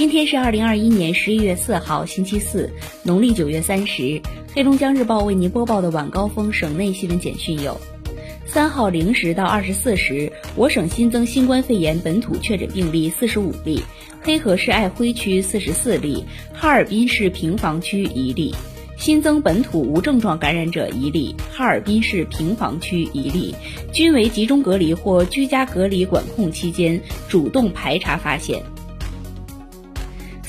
今天是二零二一年十一月四号，星期四，农历九月三十。黑龙江日报为您播报的晚高峰省内新闻简讯有：三号零时到二十四时，我省新增新冠肺炎本土确诊病例四十五例，黑河市爱辉区四十四例，哈尔滨市平房区一例。新增本土无症状感染者一例，哈尔滨市平房区一例，均为集中隔离或居家隔离管控期间主动排查发现。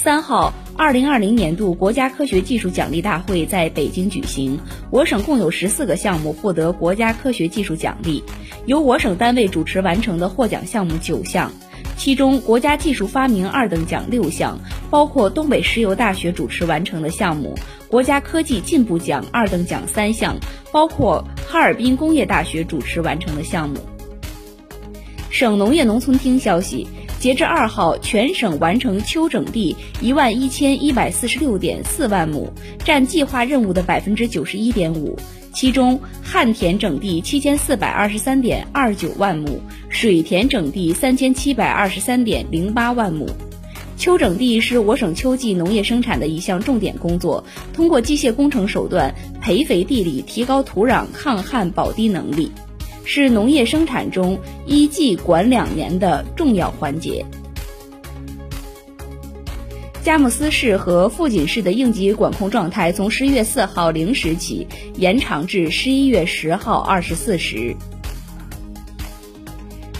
三号，二零二零年度国家科学技术奖励大会在北京举行。我省共有十四个项目获得国家科学技术奖励，由我省单位主持完成的获奖项目九项，其中国家技术发明二等奖六项，包括东北石油大学主持完成的项目；国家科技进步奖二等奖三项，包括哈尔滨工业大学主持完成的项目。省农业农村厅消息。截至二号，全省完成秋整地一万一千一百四十六点四万亩，占计划任务的百分之九十一点五。其中，旱田整地七千四百二十三点二九万亩，水田整地三千七百二十三点零八万亩。秋整地是我省秋季农业生产的一项重点工作，通过机械工程手段培肥地里，提高土壤抗旱保低能力。是农业生产中一季管两年的重要环节。佳木斯市和富锦市的应急管控状态从十一月四号零时起延长至十一月十号二十四时。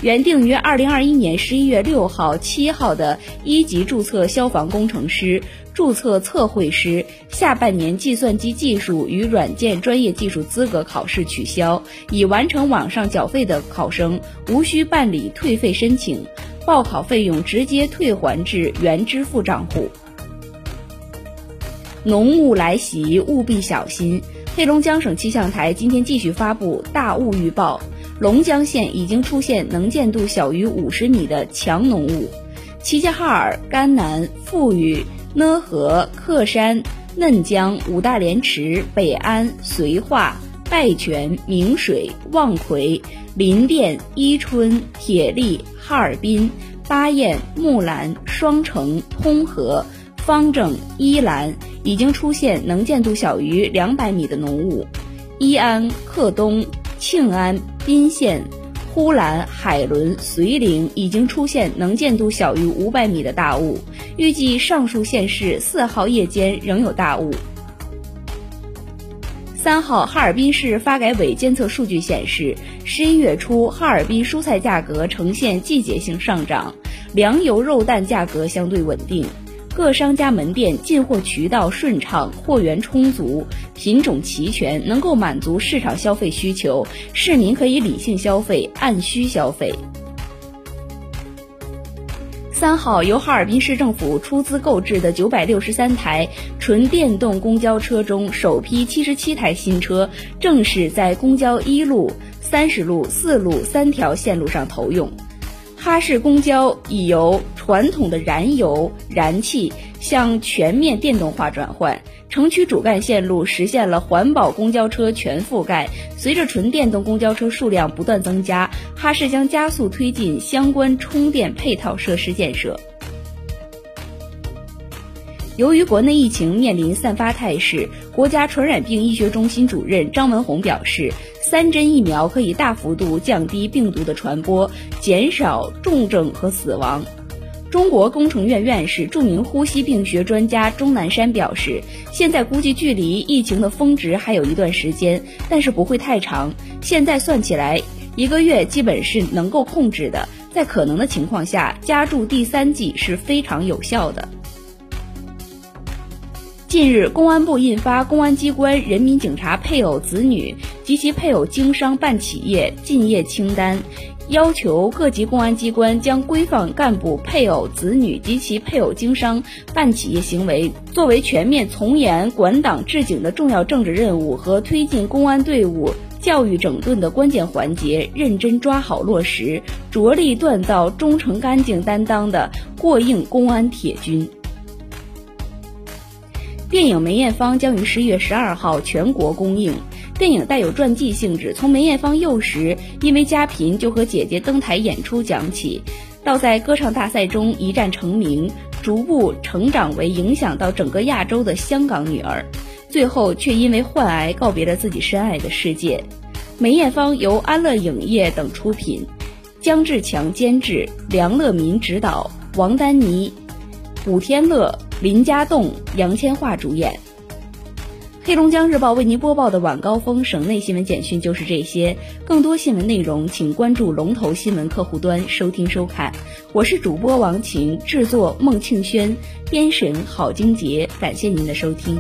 原定于二零二一年十一月六号、七号的一级注册消防工程师。注册测绘师下半年计算机技术与软件专业技术资格考试取消，已完成网上缴费的考生无需办理退费申请，报考费用直接退还至原支付账户。浓雾来袭，务必小心！黑龙江省气象台今天继续发布大雾预报，龙江县已经出现能见度小于五十米的强浓雾，齐齐哈尔、甘南、富裕。讷河、克山、嫩江、五大连池、北安、绥化、拜泉、明水、望奎、林甸、伊春、铁力、哈尔滨、巴彦、木兰、双城、通河、方正、依兰已经出现能见度小于两百米的浓雾，伊安、克东、庆安、宾县。呼兰、海伦、绥宁已经出现能见度小于五百米的大雾，预计上述县市四号夜间仍有大雾。三号，哈尔滨市发改委监测数据显示，十一月初哈尔滨蔬菜价格呈现季节性上涨，粮油肉蛋价格相对稳定。各商家门店进货渠道顺畅，货源充足，品种齐全，能够满足市场消费需求，市民可以理性消费，按需消费。三号，由哈尔滨市政府出资购置的九百六十三台纯电动公交车中，首批七十七台新车正式在公交一路、三十路、四路三条线路上投用。哈市公交已由传统的燃油燃气向全面电动化转换，城区主干线路实现了环保公交车全覆盖。随着纯电动公交车数量不断增加，哈市将加速推进相关充电配套设施建设。由于国内疫情面临散发态势，国家传染病医学中心主任张文宏表示。三针疫苗可以大幅度降低病毒的传播，减少重症和死亡。中国工程院院士、著名呼吸病学专家钟南山表示，现在估计距离疫情的峰值还有一段时间，但是不会太长。现在算起来，一个月基本是能够控制的。在可能的情况下，加注第三剂是非常有效的。近日，公安部印发《公安机关人民警察配偶子女及其配偶经商办企业竞业清单》，要求各级公安机关将规范干部配偶子女及其配偶经商办企业行为作为全面从严管党治警的重要政治任务和推进公安队伍教育整顿的关键环节，认真抓好落实，着力锻造忠诚干净担当的过硬公安铁军。电影《梅艳芳》将于十一月十二号全国公映。电影带有传记性质，从梅艳芳幼时因为家贫就和姐姐登台演出讲起，到在歌唱大赛中一战成名，逐步成长为影响到整个亚洲的香港女儿，最后却因为患癌告别了自己深爱的世界。梅艳芳由安乐影业等出品，姜志强监制，梁乐民执导，王丹妮、古天乐、林家栋、杨千嬅主演。黑龙江日报为您播报的晚高峰省内新闻简讯就是这些，更多新闻内容请关注龙头新闻客户端收听收看。我是主播王晴，制作孟庆轩，编审郝金杰，感谢您的收听。